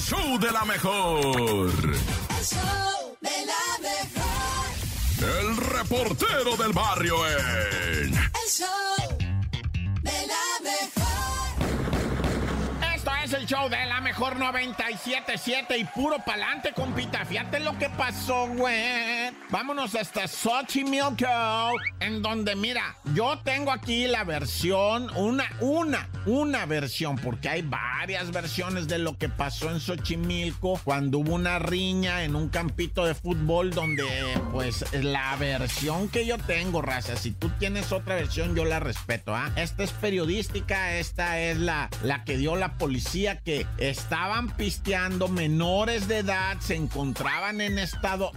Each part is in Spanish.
el show de la mejor. El show de la mejor. El reportero del barrio en... El show de la mejor. Esto es el show de la mejor 97.7 y puro pa'lante, compita. Fíjate lo que pasó, güey. Vámonos hasta Xochimilco, en donde, mira, yo tengo aquí la versión, una, una, una versión, porque hay varias versiones de lo que pasó en Xochimilco cuando hubo una riña en un campito de fútbol donde, pues, la versión que yo tengo, raza, si tú tienes otra versión, yo la respeto, ¿ah? Esta es periodística, esta es la, la que dio la policía que estaban pisteando menores de edad, se encontraban en estado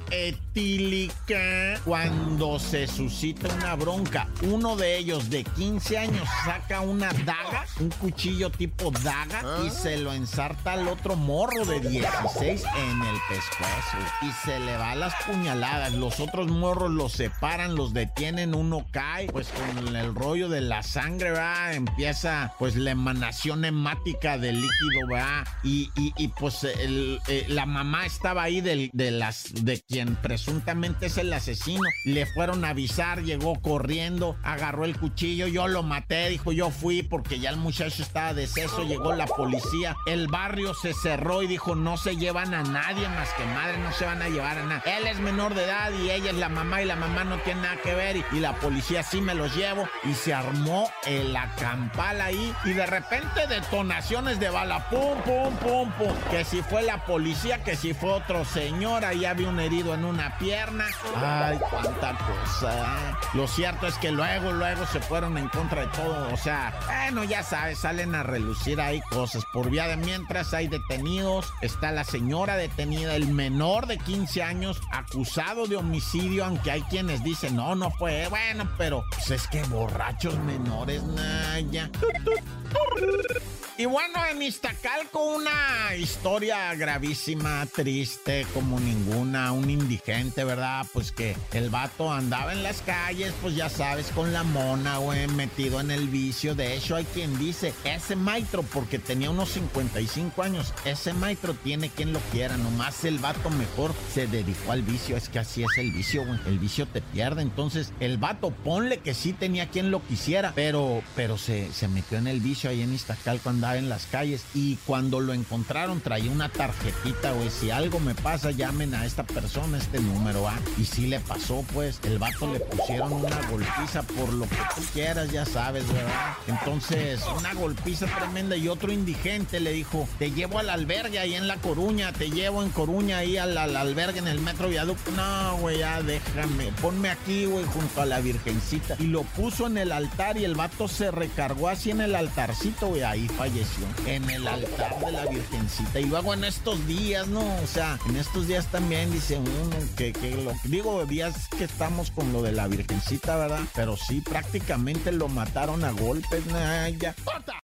cuando se suscita una bronca. Uno de ellos de 15 años saca una daga, un cuchillo tipo daga, y se lo ensarta al otro morro de 16 en el pescuezo. Y se le va las puñaladas. Los otros morros los separan, los detienen, uno cae, pues con el rollo de la sangre, va, empieza pues la emanación hemática del líquido, va, y, y, y, pues el, eh, la mamá estaba ahí del, de las de quien es el asesino. Le fueron a avisar, llegó corriendo, agarró el cuchillo, yo lo maté, dijo yo fui porque ya el muchacho estaba deceso, llegó la policía, el barrio se cerró y dijo no se llevan a nadie más que madre, no se van a llevar a nada. Él es menor de edad y ella es la mamá y la mamá no tiene nada que ver y, la policía sí me los llevo y se armó el acampal ahí y de repente detonaciones de bala, pum, pum, pum, pum, que si fue la policía, que si fue otro señor, ahí había un herido en una Ay, cuánta cosa. Lo cierto es que luego, luego se fueron en contra de todo. O sea, bueno, ya sabes, salen a relucir ahí cosas. Por vía de mientras hay detenidos. Está la señora detenida, el menor de 15 años acusado de homicidio, aunque hay quienes dicen, no, no fue. Bueno, pero pues es que borrachos menores, Naya. Y bueno, en Iztacalco una historia gravísima, triste como ninguna, un indigente, ¿verdad? Pues que el vato andaba en las calles, pues ya sabes, con la mona, güey, metido en el vicio. De hecho, hay quien dice, ese maestro, porque tenía unos 55 años, ese maestro tiene quien lo quiera, nomás el vato mejor se dedicó al vicio. Es que así es el vicio, güey, el vicio te pierde. Entonces, el vato, ponle que sí tenía quien lo quisiera, pero, pero se, se metió en el vicio ahí en Iztacalco, andaba en las calles y cuando lo encontraron traía una tarjetita, güey, si algo me pasa, llamen a esta persona, este número, ¿ah? Y si le pasó, pues, el vato le pusieron una golpiza por lo que tú quieras, ya sabes, ¿verdad? Entonces, una golpiza tremenda y otro indigente le dijo, te llevo al albergue ahí en La Coruña, te llevo en Coruña ahí al, al albergue en el metro viaducto. No, güey, ya déjame, ponme aquí, güey, junto a la virgencita. Y lo puso en el altar y el vato se recargó así en el altarcito, güey, ahí En el altar de la virgencita. Y luego en estos días, ¿no? O sea, en estos días también dice uno que, que lo digo, días que estamos con lo de la virgencita, ¿verdad? Pero sí, prácticamente lo mataron a golpes, nah, ya. ¡Corta!